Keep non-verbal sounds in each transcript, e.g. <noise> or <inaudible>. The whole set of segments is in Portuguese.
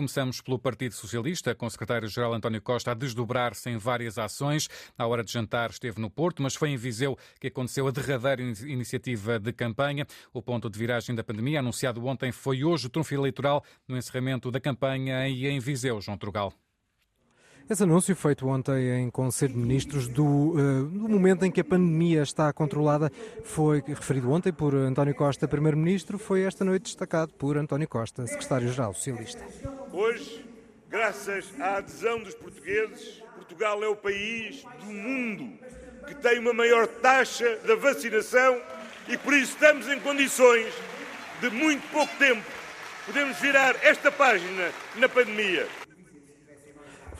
começamos pelo Partido Socialista, com o secretário-geral António Costa a desdobrar-se em várias ações. À hora de jantar esteve no Porto, mas foi em Viseu que aconteceu a derradeira iniciativa de campanha. O ponto de viragem da pandemia, anunciado ontem, foi hoje o trunfo eleitoral no encerramento da campanha e em Viseu, João Trugal. Esse anúncio, feito ontem em Conselho de Ministros, do, uh, do, momento em que a pandemia está controlada, foi referido ontem por António Costa, Primeiro-Ministro, foi esta noite destacado por António Costa, Secretário-Geral Socialista. Hoje, graças à adesão dos portugueses, Portugal é o país do mundo que tem uma maior taxa de vacinação e por isso estamos em condições de muito pouco tempo podemos virar esta página na pandemia.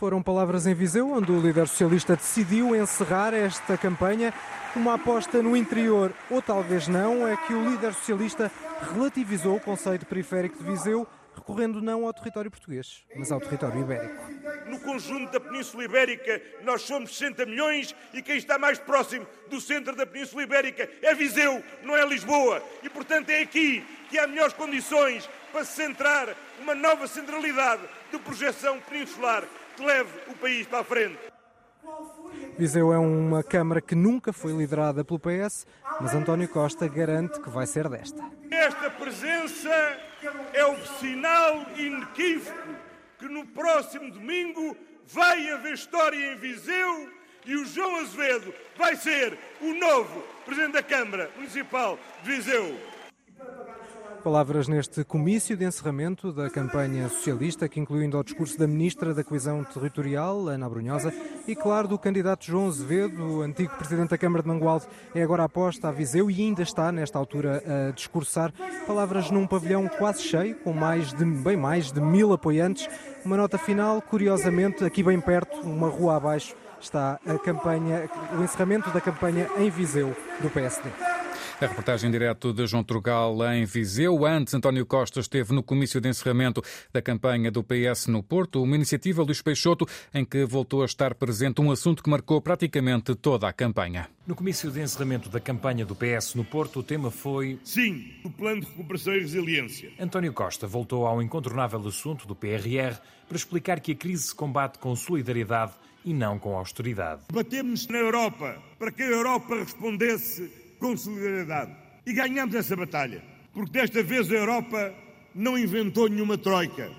Foram palavras em Viseu, onde o líder socialista decidiu encerrar esta campanha. Uma aposta no interior, ou talvez não, é que o líder socialista relativizou o conceito periférico de Viseu, recorrendo não ao território português, mas ao território ibérico. No conjunto da Península Ibérica, nós somos 60 milhões e quem está mais próximo do centro da Península Ibérica é Viseu, não é Lisboa. E, portanto, é aqui que há melhores condições para centrar uma nova centralidade de projeção peninsular que leve o país para a frente. Viseu é uma Câmara que nunca foi liderada pelo PS, mas António Costa garante que vai ser desta. Esta presença é o sinal inequívoco que no próximo domingo vai haver história em Viseu e o João Azevedo vai ser o novo Presidente da Câmara Municipal de Viseu. Palavras neste comício de encerramento da campanha socialista, que incluindo o discurso da Ministra da Coesão Territorial, Ana Brunhosa, e claro do candidato João Azevedo, antigo Presidente da Câmara de Mangualde, é agora aposta a Viseu e ainda está, nesta altura, a discursar. Palavras num pavilhão quase cheio, com mais de, bem mais de mil apoiantes. Uma nota final, curiosamente, aqui bem perto, uma rua abaixo, está a campanha, o encerramento da campanha em Viseu do PSD. A reportagem direto de João Trugal em Viseu. Antes, António Costa esteve no comício de encerramento da campanha do PS no Porto, uma iniciativa Luís Peixoto em que voltou a estar presente um assunto que marcou praticamente toda a campanha. No comício de encerramento da campanha do PS no Porto, o tema foi Sim, o Plano de Recuperação e Resiliência. António Costa voltou ao incontornável assunto do PRR para explicar que a crise se combate com solidariedade e não com austeridade. Batemos na Europa para que a Europa respondesse com solidariedade. E ganhamos essa batalha, porque desta vez a Europa não inventou nenhuma troika.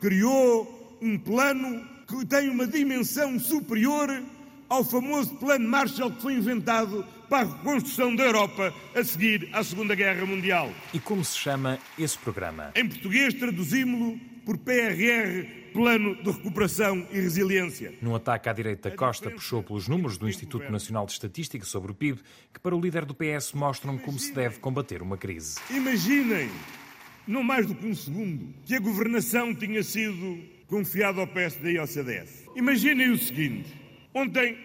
Criou um plano que tem uma dimensão superior ao famoso Plano Marshall que foi inventado para a reconstrução da Europa a seguir à Segunda Guerra Mundial. E como se chama esse programa? Em português traduzimos-lo por PRR Plano de Recuperação e Resiliência. Num ataque à direita, Costa puxou pelos números do Instituto Nacional de Estatística sobre o PIB, que para o líder do PS mostram como se deve combater uma crise. Imaginem, não mais do que um segundo, que a governação tinha sido confiada ao PSD e ao CDS. Imaginem o seguinte: ontem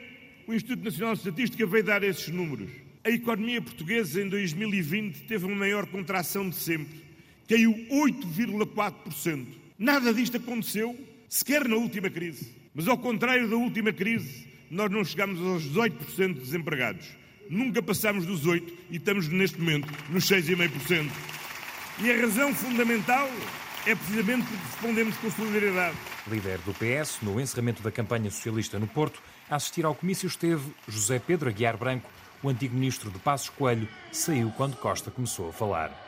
o Instituto Nacional de Estatística veio dar esses números. A economia portuguesa em 2020 teve uma maior contração de sempre, caiu 8,4%. Nada disto aconteceu, sequer na última crise. Mas ao contrário da última crise, nós não chegamos aos 18% de desempregados. Nunca passamos dos 8% e estamos neste momento nos 6,5%. E a razão fundamental é precisamente porque respondemos com solidariedade. Líder do PS, no encerramento da campanha socialista no Porto, a assistir ao comício esteve José Pedro Aguiar Branco, o antigo ministro de Passos Coelho, saiu quando Costa começou a falar.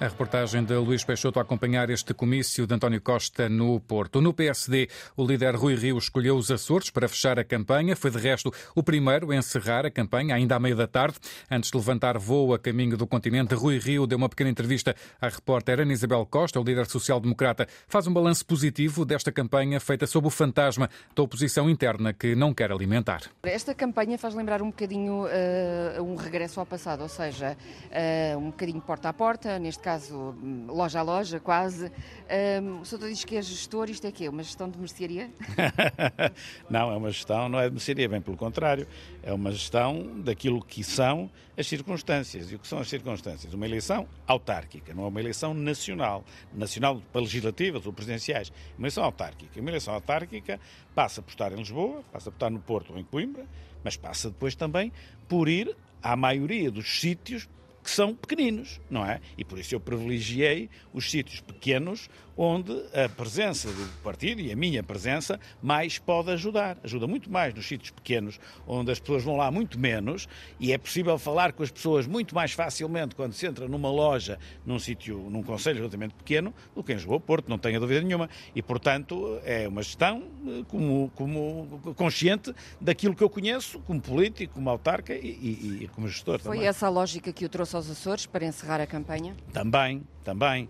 A reportagem de Luís Peixoto a acompanhar este comício de António Costa no Porto. No PSD, o líder Rui Rio escolheu os Açores para fechar a campanha. Foi, de resto, o primeiro a encerrar a campanha, ainda à meia da tarde. Antes de levantar voo a caminho do continente, Rui Rio deu uma pequena entrevista à repórter Ana Isabel Costa, o líder social-democrata. Faz um balanço positivo desta campanha feita sob o fantasma da oposição interna que não quer alimentar. Esta campanha faz lembrar um bocadinho uh, um regresso ao passado, ou seja, uh, um bocadinho porta a porta, neste caso loja a loja, quase. Um, o senhor diz que é gestor, isto é quê? Uma gestão de mercearia? <laughs> não, é uma gestão, não é de mercearia, bem pelo contrário. É uma gestão daquilo que são as circunstâncias. E o que são as circunstâncias? Uma eleição autárquica, não é uma eleição nacional. Nacional para legislativas ou presidenciais. Uma eleição autárquica. Uma eleição autárquica passa por estar em Lisboa, passa por estar no Porto ou em Coimbra, mas passa depois também por ir à maioria dos sítios que são pequeninos, não é? E por isso eu privilegiei os sítios pequenos onde a presença do partido e a minha presença mais pode ajudar. Ajuda muito mais nos sítios pequenos, onde as pessoas vão lá muito menos e é possível falar com as pessoas muito mais facilmente quando se entra numa loja, num sítio, num conselho relativamente pequeno, do que em Lisboa, Porto, não tenha dúvida nenhuma. E, portanto, é uma gestão eh, como, como consciente daquilo que eu conheço como político, como autarca e, e, e como gestor Foi também. essa a lógica que o trouxe aos Açores para encerrar a campanha? Também, também.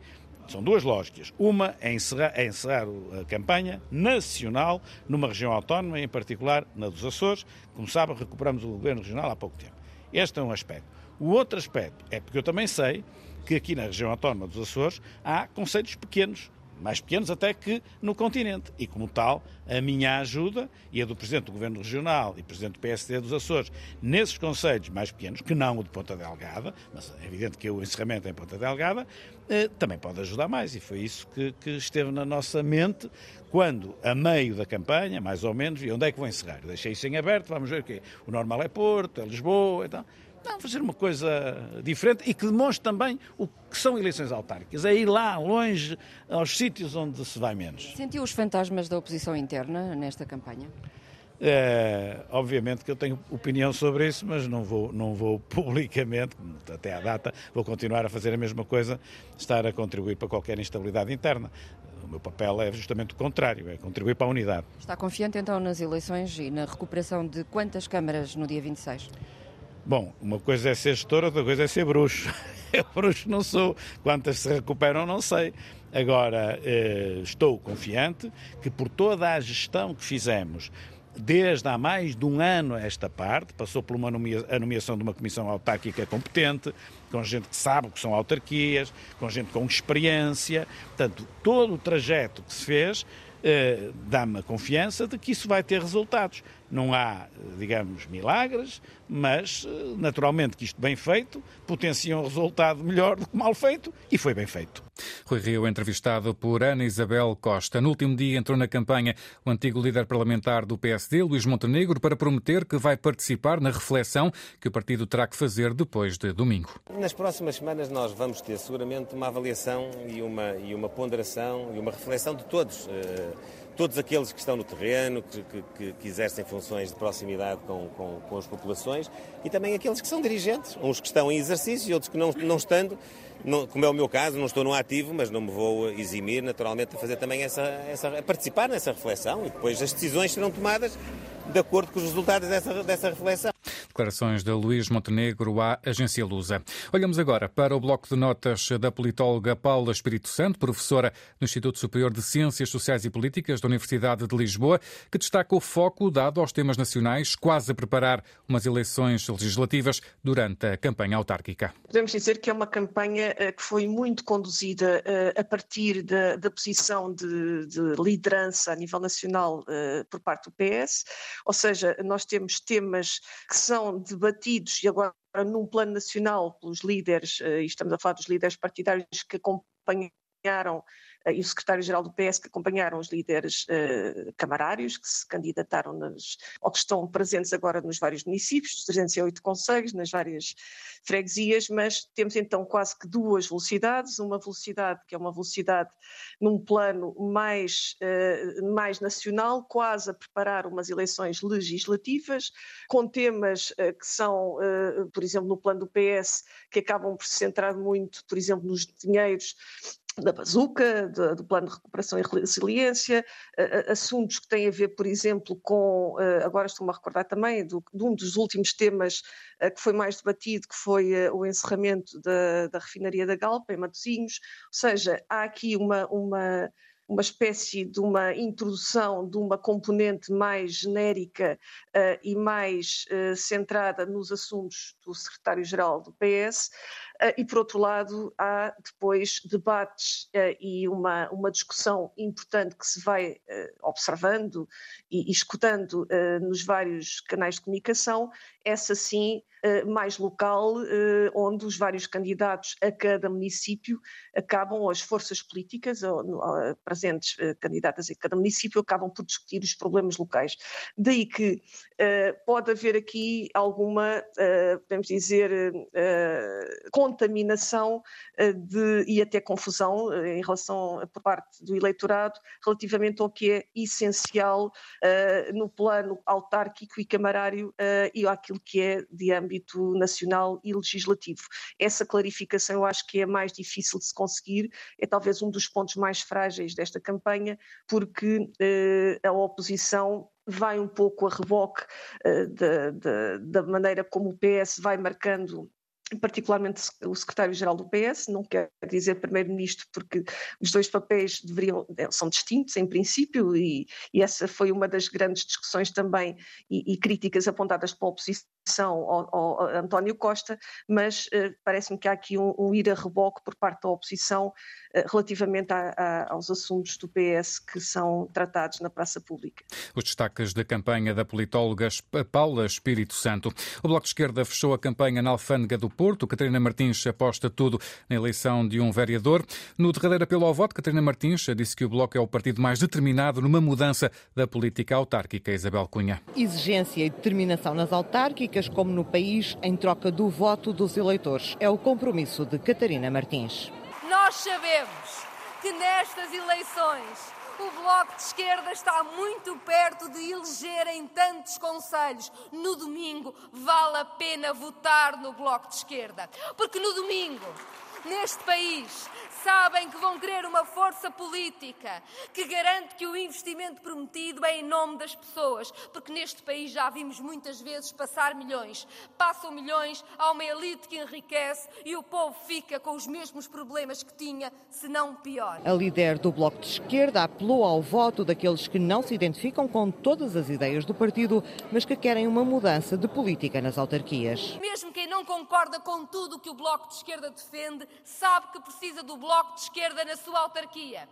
São duas lógicas. Uma é encerrar, é encerrar a campanha nacional numa região autónoma, em particular na dos Açores. Como sabem, recuperamos o governo regional há pouco tempo. Este é um aspecto. O outro aspecto é porque eu também sei que aqui na região autónoma dos Açores há conselhos pequenos, mais pequenos até que no continente. E, como tal, a minha ajuda e a do Presidente do Governo Regional e Presidente do PSD dos Açores, nesses conselhos mais pequenos, que não o de Ponta Delgada, mas é evidente que o encerramento é em Ponta Delgada, eh, também pode ajudar mais. E foi isso que, que, esteve na nossa mente quando, a meio da campanha, mais ou menos, e onde é que vou encerrar? Eu deixei isso em aberto, vamos ver o quê? O normal é Porto, é Lisboa e tal. Não, fazer uma coisa diferente e que demonstre também o que são eleições autárquicas. É ir lá, longe, aos sítios onde se vai menos. Sentiu os fantasmas da oposição interna nesta campanha? É, obviamente que eu tenho opinião sobre isso, mas não vou, não vou <laughs> publicamente, até à data, vou continuar a fazer a mesma coisa, estar a contribuir para qualquer instabilidade interna. O meu papel é justamente o contrário, é contribuir para a unidade. Está confiante então nas eleições e na recuperação de quantas câmaras no dia 26? Bom, uma coisa é ser gestor, outra coisa é ser bruxo. <laughs> Eu bruxo não sou. Quantas se recuperam, não sei. Agora, eh, estou confiante que por toda a gestão que fizemos, desde há mais de um ano a esta parte, passou por uma nomea, a nomeação de uma comissão autárquica competente, com gente que sabe que são autarquias, com gente com experiência. Portanto, todo o trajeto que se fez eh, dá-me a confiança de que isso vai ter resultados. Não há, digamos, milagres, mas eh, naturalmente que isto bem feito potencia um resultado melhor do que mal feito e foi bem feito. Rui Rio, entrevistado por Ana Isabel Costa. No último dia entrou na campanha o antigo líder parlamentar do PSD, Luís Montenegro, para prometer que vai participar na reflexão que o partido terá que fazer depois de domingo. Nas próximas semanas nós vamos ter seguramente uma avaliação e uma, e uma ponderação e uma reflexão de todos. Todos aqueles que estão no terreno, que, que, que exercem funções de proximidade com, com, com, as populações e também aqueles que são dirigentes, uns que estão em exercício e outros que não, não estando, não, como é o meu caso, não estou no ativo, mas não me vou eximir naturalmente a fazer também essa, essa a participar nessa reflexão e depois as decisões serão tomadas de acordo com os resultados dessa, dessa reflexão. Declarações de Luís Montenegro à agência Lusa. Olhamos agora para o bloco de notas da politóloga Paula Espírito Santo, professora no Instituto Superior de Ciências Sociais e Políticas da Universidade de Lisboa, que destaca o foco dado aos temas nacionais, quase a preparar umas eleições legislativas durante a campanha autárquica. Podemos dizer que é uma campanha eh, que foi muito conduzida eh, a partir da, da posição de, de, liderança a nível nacional eh, por parte do PS, ou seja, nós temos temas que são debatidos e agora num plano nacional pelos líderes, e estamos a falar dos líderes partidários que acompanharam eh, e o secretário-geral do PS que acompanharam os líderes uh, camarários que se candidataram nas, ou que estão presentes agora nos vários municípios, 308 conselhos, nas várias freguesias, mas temos então quase que duas velocidades, uma velocidade que é uma velocidade num plano mais, uh, mais nacional, quase a preparar umas eleições legislativas, com temas que são, por exemplo, no plano do PS, que acabam por se centrar muito, por exemplo, nos dinheiros da bazuca, do, do, plano de recuperação e resiliência, assuntos que têm a ver, por exemplo, com, uh, agora estou-me a recordar também, do, de um dos últimos temas uh, que foi mais debatido, que foi o encerramento da, da refinaria da Galpa, em Matosinhos, ou seja, há aqui uma, uma uma espécie de uma introdução de uma componente mais genérica uh, e mais uh, centrada nos assuntos do secretário-geral do PS, uh, e por outro lado há depois debates e uma, uma discussão importante que se vai observando e, e escutando nos vários canais de comunicação, essa sim eh, mais local, eh, onde os vários candidatos a cada município acabam, ou as forças políticas presentes eh, candidatas em cada município, acabam por discutir os problemas locais. Daí que pode haver aqui alguma, podemos dizer, contaminação de, e até confusão em relação por parte do eleitorado relativamente ao que é essencial no plano autárquico e camarário e àquilo que é de âmbito nacional e legislativo. Essa clarificação eu acho que é mais difícil de se conseguir, é talvez um dos pontos mais frágeis desta campanha, porque a oposição vai um pouco a reboque uh, da, da, da, maneira como o PS vai marcando particularmente o secretário-geral do PS, não quer dizer primeiro-ministro, porque os dois papéis deveriam, eh, são distintos em princípio, e, e essa foi uma das grandes discussões também e, e críticas apontadas pela oposição ao, ao, António Costa, mas uh, parece-me que há aqui um, um, ir a reboque por parte da oposição uh, relativamente a, a, aos assuntos do PS que são tratados na praça pública. Os destaques da campanha da politóloga Paula Espírito Santo. O Bloco de Esquerda fechou a campanha na alfândega do Porto. Catarina Martins aposta tudo na eleição de um vereador. No derradeiro apelo ao voto, Catarina Martins disse que o Bloco é o partido mais determinado numa mudança da política autárquica. Isabel Cunha. Exigência e determinação nas autárquicas como no país, em troca do voto dos eleitores. É o compromisso de Catarina Martins. Nós sabemos que nestas eleições o Bloco de Esquerda está muito perto de eleger em tantos conselhos. No domingo vale a pena votar no Bloco de Esquerda, porque no domingo neste país sabem que vão querer uma força política que garante que o investimento prometido é em nome das pessoas, porque neste país já vimos muitas vezes passar milhões. Passam milhões a uma elite que enriquece e o povo fica com os mesmos problemas que tinha, se não pior. A líder do Bloco de Esquerda apelou ao voto daqueles que não se identificam com todas as ideias do partido, mas que querem uma mudança de política nas autarquias. Mesmo quem não concorda com tudo o que o Bloco de Esquerda defende, sabe que precisa do Bloco de Esquerda na sua autarquia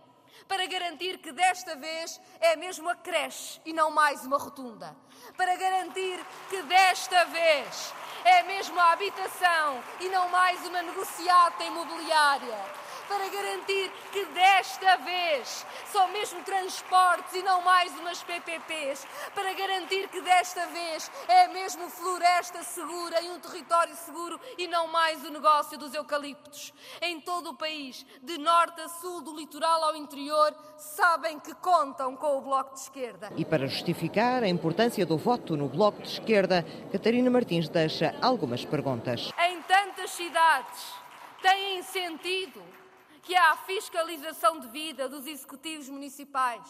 para garantir que desta vez é mesmo a creche e não mais uma rotunda. Para garantir que desta vez é mesmo a habitação e não mais uma negociata imobiliária para garantir que desta vez são mesmo transportes e não mais umas PPPs, para garantir que desta vez é mesmo floresta segura e um território seguro e não mais o negócio dos eucaliptos. Em todo o país, de norte a sul, do litoral ao interior, sabem que contam com o Bloco de Esquerda. E para justificar a importância do voto no Bloco de Esquerda, Catarina Martins deixa algumas perguntas. Em tantas cidades, têm sentido que há a fiscalização de vida dos executivos municipais.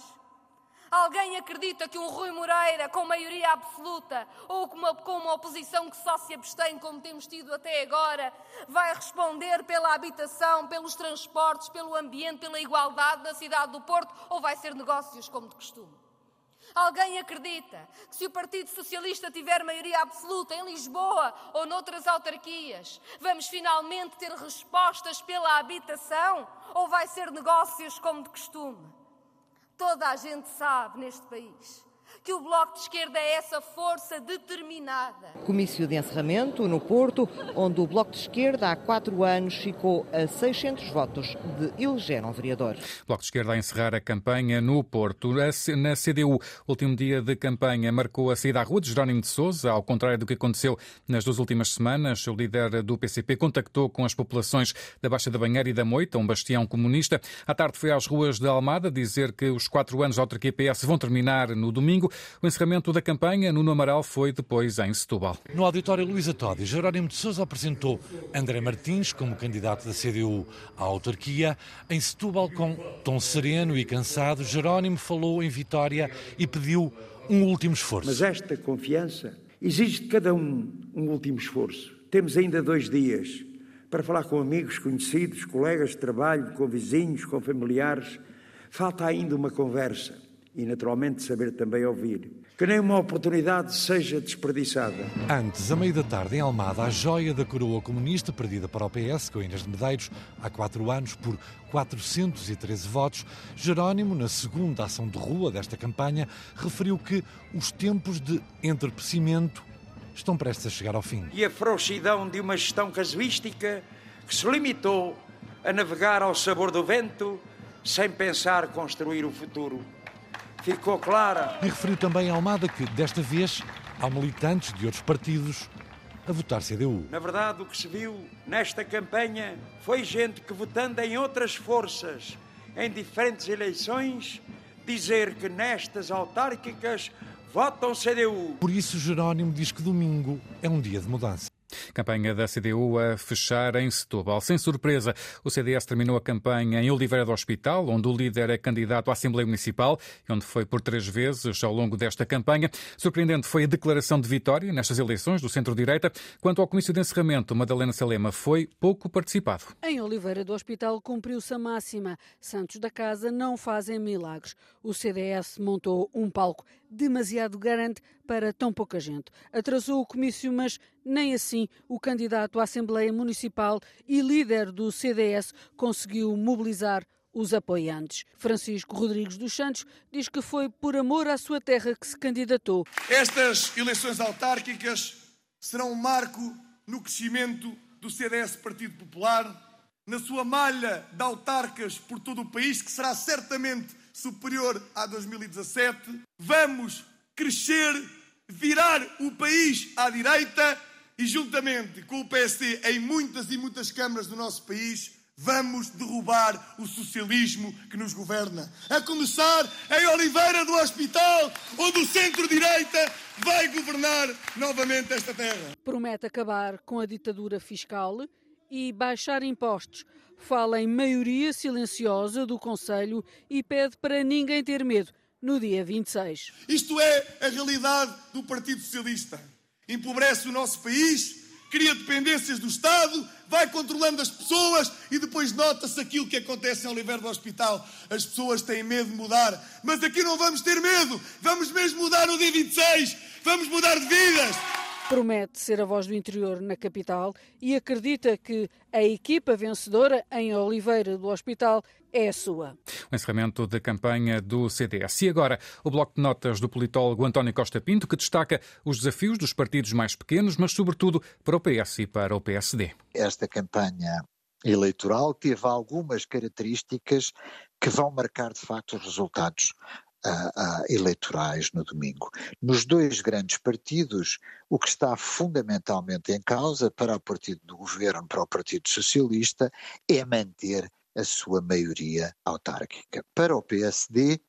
Alguém acredita que um Rui Moreira com maioria absoluta ou com uma, com uma oposição que só se abstém, como temos tido até agora, vai responder pela habitação, pelos transportes, pelo ambiente, pela igualdade da cidade do Porto ou vai ser negócios como de costume? Alguém acredita que se o Partido Socialista tiver maioria absoluta em Lisboa ou noutras autarquias, vamos finalmente ter respostas pela habitação ou vai ser negócios como de costume? Toda a gente sabe neste país que o Bloco de Esquerda é essa força determinada. Comício de encerramento no Porto, onde o Bloco de Esquerda há quatro anos ficou a 600 votos de eleger um vereador. Bloco de Esquerda a encerrar a campanha no Porto. Na CDU, último dia de campanha marcou a saída à rua de Jerónimo de Sousa, ao contrário do que aconteceu nas duas últimas semanas. O líder do PCP contactou com as populações da Baixa da Banheira e da Moita, um bastião comunista. À tarde foi às ruas de Almada dizer que os quatro anos da autarquia PS vão terminar no domingo. O encerramento da campanha, Nuno Amaral, foi depois em Setúbal. No auditório Luísa Todi, Jerónimo de Sousa apresentou André Martins como candidato da CDU à autarquia. Em Setúbal, com tom sereno e cansado, Jerónimo falou em Vitória e pediu um último esforço. Mas esta confiança exige de cada um um último esforço. Temos ainda dois dias para falar com amigos, conhecidos, colegas de trabalho, com vizinhos, com familiares. Falta ainda uma conversa e, naturalmente, saber também ouvir. Que nenhuma oportunidade seja desperdiçada. Antes, a meio da tarde, em Almada, a joia da coroa comunista perdida para o PS, com Inês de Medeiros, há quatro anos, por 413 votos, Jerónimo, na segunda ação de rua desta campanha, referiu que os tempos de entorpecimento estão prestes a chegar ao fim. E a frouxidão de uma gestão casuística que se limitou a navegar ao sabor do vento sem pensar construir o futuro ficou clara. E referiu também a Almada que, desta vez, há militantes de outros partidos a votar CDU. Na verdade, o que se viu nesta campanha foi gente que, votando em outras forças, em diferentes eleições, dizer que nestas autárquicas votam CDU. Por isso, Jerónimo diz que domingo é um dia de mudança. Campanha da CDU a fechar em Setúbal. Sem surpresa, o CDS terminou a campanha em Oliveira do Hospital, onde o líder é candidato à Assembleia Municipal onde foi por três vezes ao longo desta campanha. Surpreendente foi a declaração de vitória nestas eleições do centro-direita. Quanto ao comício de encerramento, Madalena Salema foi pouco participado. Em Oliveira do Hospital cumpriu-se a máxima. Santos da Casa não fazem milagres. O CDS montou um palco demasiado grande para tão pouca gente. Atrasou o comício, mas nem assim o candidato à Assembleia Municipal e líder do CDS conseguiu mobilizar os apoiantes. Francisco Rodrigues dos Santos diz que foi por amor à sua terra que se candidatou. Estas eleições autárquicas serão um marco no crescimento do CDS Partido Popular, na sua malha de autarcas por todo o país, que será certamente superior à 2017. Vamos crescer, virar o país à direita e, juntamente com o PSD em muitas e muitas câmaras do nosso país, vamos derrubar o socialismo que nos governa. A começar em Oliveira do Hospital, onde o centro-direita vai governar novamente esta terra. Promete acabar com a ditadura fiscal e baixar impostos. Fala em maioria silenciosa do Conselho e pede para ninguém ter medo no dia 26. Isto é a realidade do Partido Socialista. Empobrece o nosso país, cria dependências do Estado, vai controlando as pessoas e depois nota-se aquilo que acontece em Oliveira do Hospital. As pessoas têm medo de mudar, mas aqui não vamos ter medo. Vamos mesmo mudar no dia 26. Vamos mudar de vidas. Promete ser a voz do interior na capital e acredita que a equipa vencedora em Oliveira do Hospital é a sua. O encerramento da campanha do CDS. E agora, o bloco de notas do politólogo António Costa Pinto, que destaca os desafios dos partidos mais pequenos, mas sobretudo para o PS e para o PSD. Esta campanha eleitoral teve algumas características que vão marcar de facto os resultados uh, eleitorais no domingo. Nos dois grandes partidos, o que está fundamentalmente em causa para o partido do governo, para o Partido Socialista, é manter a sua maioria autárquica. Para o PSD,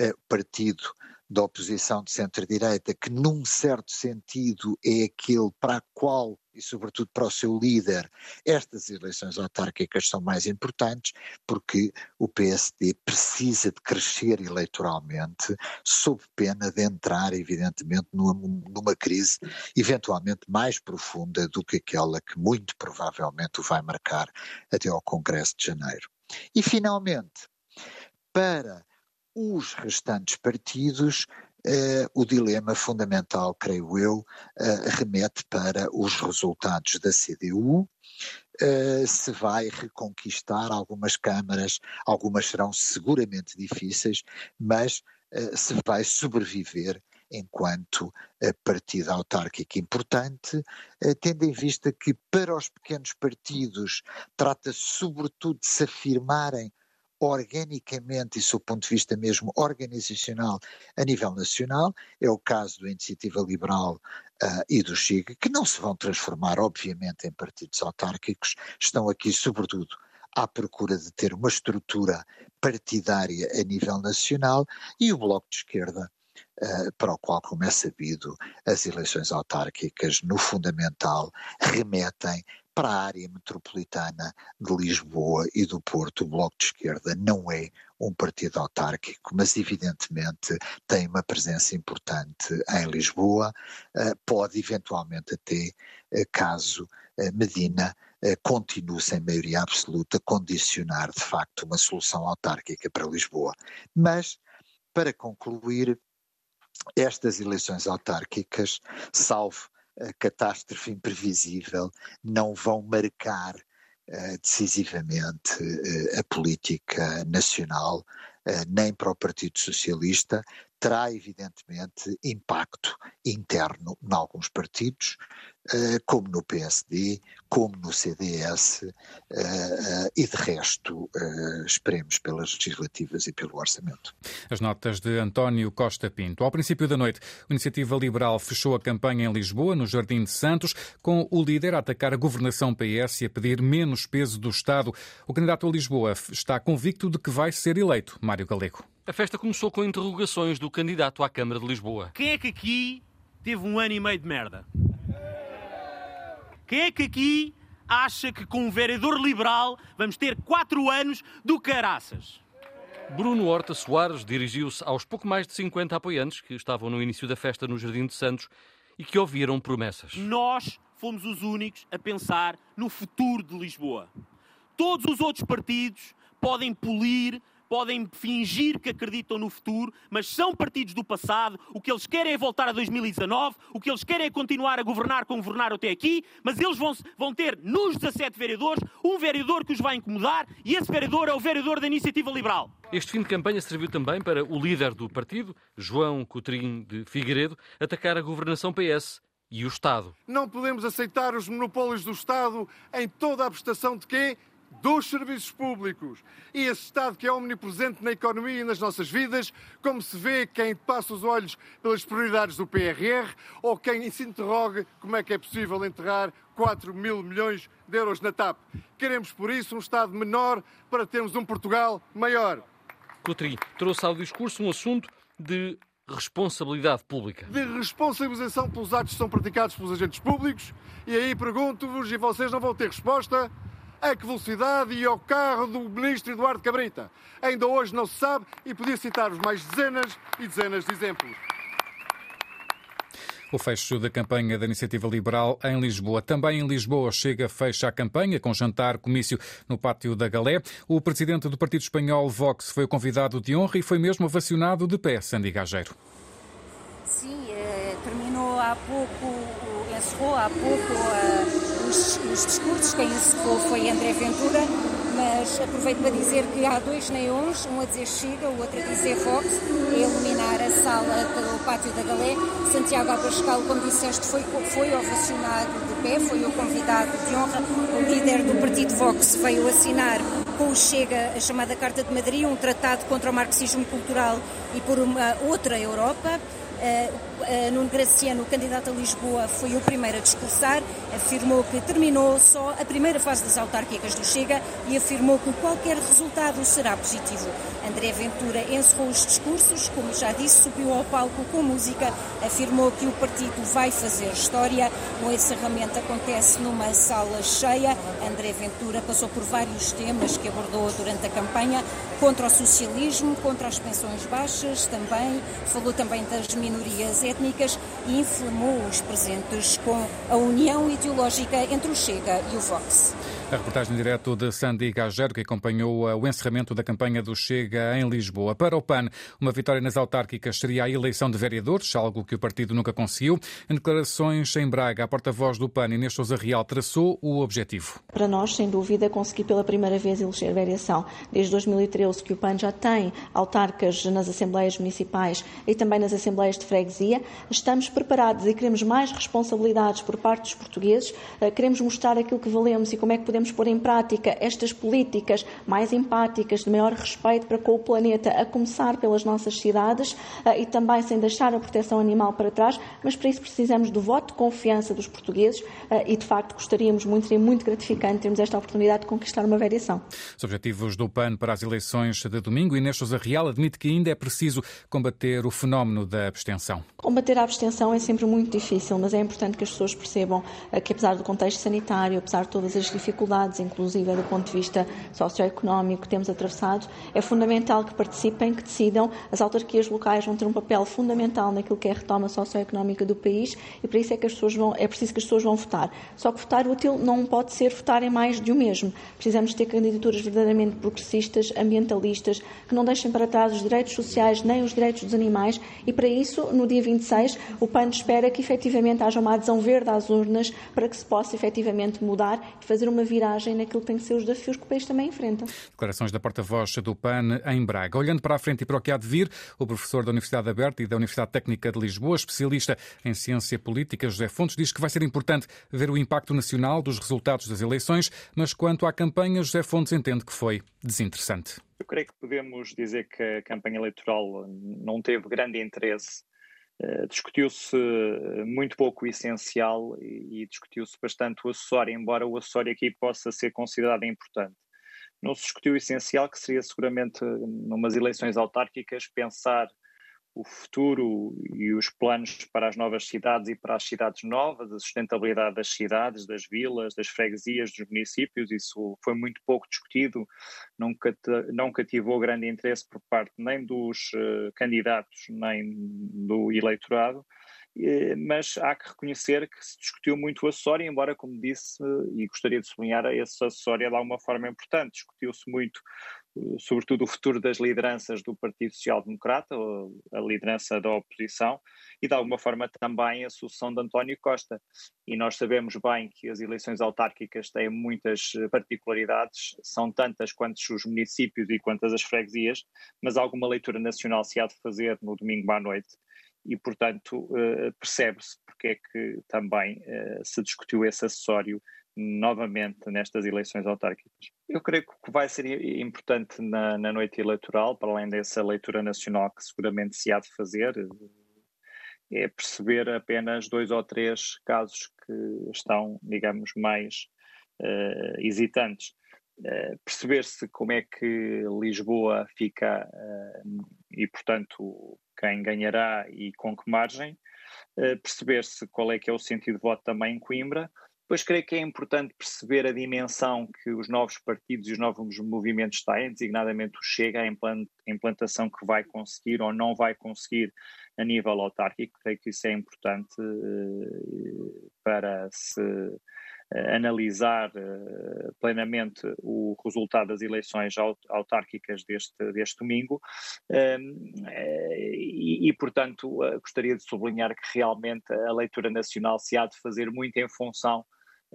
uh, partido da oposição de centro-direita, que num certo sentido é aquele para a qual e sobretudo para o seu líder, estas eleições autárquicas são mais importantes porque o PSD precisa de crescer eleitoralmente sob pena de entrar, evidentemente, numa, numa crise eventualmente mais profunda do que aquela que muito provavelmente o vai marcar até ao Congresso de Janeiro. E, finalmente, para os restantes partidos, Uh, o dilema fundamental, creio eu, uh, remete para os resultados da CDU. Uh, se vai reconquistar algumas câmaras, algumas serão seguramente difíceis, mas se vai sobreviver enquanto partido autárquico importante, tendo em vista que para os pequenos partidos trata-se sobretudo de se afirmarem organicamente e sob o ponto de vista mesmo organizacional a nível nacional, é o caso do Iniciativa Liberal uh, e do Chega, que não se vão transformar, obviamente, em partidos autárquicos, estão aqui sobretudo à procura de ter uma estrutura partidária a nível nacional e o Bloco de Esquerda Uh, para o qual, como é sabido, as eleições autárquicas, no fundamental, remetem para a área metropolitana de Lisboa e do Porto, o Bloco de Esquerda não é um partido autárquico, mas evidentemente tem uma presença importante em Lisboa, eh, pode eventualmente até, eh, caso eh, Medina continue sem maioria absoluta, condicionar de facto uma solução autárquica para Lisboa. Mas, para concluir, estas eleições autárquicas, salvo catástrofe imprevisível não vão marcar uh, decisivamente uh, a política nacional, uh, nem para o Partido Socialista, terá evidentemente impacto interno em alguns partidos, eh, como no PSD, como no CDS, eh, eh, e de resto esperemos pelas legislativas e pelo orçamento. As notas de António Costa Pinto. Ao princípio da noite, a Iniciativa Liberal fechou a campanha em Lisboa, no Jardim de Santos, com o líder a atacar a governação PS e a pedir menos peso do Estado. O candidato a Lisboa está convicto de que vai ser eleito. Mário Galego. A festa começou com interrogações do candidato à Câmara de Lisboa. Quem é que aqui teve um ano e meio de merda? Quem é que aqui acha que com um vereador liberal vamos ter quatro anos do caraças? Bruno Horta Soares dirigiu-se aos pouco mais de 50 apoiantes que estavam no início da festa no Jardim de Santos e que ouviram promessas. Nós fomos os únicos a pensar no futuro de Lisboa. Todos os outros partidos podem polir podem fingir que acreditam no futuro, mas são partidos do passado. O que eles querem é voltar a 2019, o que eles querem é continuar a governar como governaram até aqui, mas eles vão, vão ter nos 17 vereadores um vereador que os vai incomodar e esse vereador é o vereador da Iniciativa Liberal. Este fim de campanha serviu também para o líder do partido, João Coutrinho de Figueiredo, atacar a governação PS e o Estado. Não podemos aceitar os monopólios do Estado em toda a prestação de quê? Dos serviços públicos. E esse Estado que é omnipresente na economia e nas nossas vidas, como se vê quem passa os olhos pelas prioridades do PRR ou quem se interroga como é que é possível enterrar 4 mil milhões de euros na TAP. Queremos, por isso, um Estado menor para termos um Portugal maior. Coutrinho trouxe ao discurso um assunto de responsabilidade pública. De responsabilização pelos atos que são praticados pelos agentes públicos. E aí pergunto-vos, e vocês não vão ter resposta, a que velocidade e ao carro do ministro Eduardo Cabrita. Ainda hoje não se sabe e podia citar-vos mais dezenas e dezenas de exemplos. O fecho da campanha da Iniciativa Liberal em Lisboa. Também em Lisboa chega fecha a campanha com jantar comício no pátio da Galé. O presidente do Partido Espanhol Vox foi o convidado de honra e foi mesmo vacionado de pé, Sandy Gageiro. Sim, eh, terminou há pouco, encerrou há pouco a os, os discursos, quem encerrou foi André Ventura, mas aproveito para dizer que há dois neons, um a dizer Chega, o outro a dizer Vox, a iluminar a sala do Pátio da Galé. Santiago Abascal, como disseste, foi, foi ovacionado de pé, foi o convidado de honra. O líder do partido Vox veio assinar com o Chega a chamada Carta de Madrid, um tratado contra o marxismo cultural e por uma outra Europa. Uh, Nuno Graciano, candidato a Lisboa, foi o primeiro a discursar, afirmou que terminou só a primeira fase das autárquicas do Chega e afirmou que qualquer resultado será positivo. André Ventura encerrou os discursos, como já disse, subiu ao palco com música, afirmou que o partido vai fazer história. O encerramento acontece numa sala cheia. André Ventura passou por vários temas que abordou durante a campanha, contra o socialismo, contra as pensões baixas também, falou também das minorias étnicas e inflamou os presentes com a união ideológica entre o Chega e o Vox. A reportagem direto de Sandy Gagero, que acompanhou o encerramento da campanha do Chega em Lisboa. Para o PAN, uma vitória nas autárquicas seria a eleição de vereadores, algo que o partido nunca conseguiu. Em declarações em Braga, a porta-voz do PAN, Inês Sousa Real, traçou o objetivo. Para nós, sem dúvida, conseguir pela primeira vez eleger variação. Desde 2013 que o PAN já tem autarcas nas assembleias municipais e também nas assembleias de freguesia. Estamos preparados e queremos mais responsabilidades por parte dos portugueses. Eh, queremos mostrar aquilo que valemos e como é que podemos podemos pôr em prática estas políticas mais empáticas, de maior respeito para com o planeta, a começar pelas nossas cidades eh, e também sem deixar a proteção animal para trás, mas para isso precisamos do voto de confiança dos portugueses eh, e, de facto, gostaríamos muito, seria muito gratificante termos esta oportunidade de conquistar uma variação. Os objetivos do PAN para as eleições de domingo, Inês Sousa Real admite que ainda é preciso combater o fenómeno da abstenção. Combater a abstenção é sempre muito difícil, mas é importante que as pessoas percebam eh, que, apesar do contexto sanitário, apesar de todas as dificuldades, dificuldades, inclusive do ponto de vista socioeconómico que temos atravessado, é fundamental que participem, que decidam. As autarquias locais vão ter um papel fundamental naquilo que é a retoma socioeconómica do país e para isso é que as pessoas vão, é preciso que as pessoas vão votar. Só que votar útil não pode ser votar em mais de o mesmo. Precisamos ter candidaturas verdadeiramente progressistas, ambientalistas, que não deixem para trás os direitos sociais nem os direitos dos animais e para isso, no dia 26, o PAN espera que efetivamente haja uma adesão verde às urnas para que se possa efetivamente mudar e fazer uma via viragem naquilo que tem que ser os desafios que o país também enfrenta. Declarações da porta-voz do PAN em Braga. Olhando para a frente e para o que há de vir, o professor da Universidade Aberta e da Universidade Técnica de Lisboa, especialista em ciência política, José Fontes, diz que vai ser importante ver o impacto nacional dos resultados das eleições, mas quanto à campanha, José Fontes entende que foi desinteressante. Eu creio que podemos dizer que a campanha eleitoral não teve grande interesse Uh, discutiu-se muito pouco o essencial e, e discutiu-se bastante o acessório, embora o acessório aqui possa ser considerado importante. Não se discutiu o essencial, que seria seguramente, numas eleições autárquicas, pensar o futuro e os planos para as novas cidades e para as cidades novas, a sustentabilidade das cidades, das vilas, das freguesias, dos municípios, isso foi muito pouco discutido, não, não cativou grande interesse por parte nem dos uh, candidatos nem do eleitorado. Mas há que reconhecer que se discutiu muito o acessório, embora, como disse, e gostaria de sublinhar, esse acessório é de alguma forma importante. Discutiu-se muito sobretudo o futuro das lideranças do Partido Social Democrata, a liderança da oposição, e de alguma forma também a sucessão de António Costa. E nós sabemos bem que as eleições autárquicas têm muitas particularidades, são tantas quantos os municípios e quantas as freguesias, mas alguma leitura nacional se há de fazer no domingo à noite. E, portanto, eh, percebe-se porque é que também eh, se discutiu esse acessório novamente nestas eleições autárquicas. Eu creio que o que vai ser importante na, na, noite eleitoral, para além dessa leitura nacional que seguramente se há de fazer, é perceber apenas dois ou três casos que estão, digamos, mais uh, hesitantes. Uh, perceber-se como é que Lisboa fica uh, e, portanto, quem ganhará e com que margem. perceber-se qual é que é o sentido de voto também em Coimbra Pois creio que é importante perceber a dimensão que os novos partidos e os novos movimentos têm, designadamente o Chega, a implantação que vai conseguir ou não vai conseguir a nível autárquico. Creio que isso é importante uh, para se uh, analisar uh, plenamente o resultado das eleições autárquicas deste, deste domingo e, portanto, gostaria de sublinhar que realmente a leitura nacional se há de fazer muito em função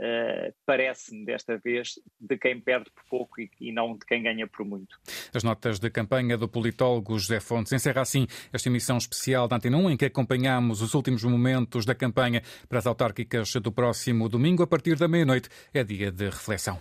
Uh, parece-me desta vez de quem perde por pouco e, e, não de quem ganha por muito. As notas de campanha do politólogo José Fontes encerra assim esta emissão especial da Antena 1 em que acompanhamos os últimos momentos da campanha para as autárquicas do próximo domingo a partir da meia-noite. É dia de reflexão.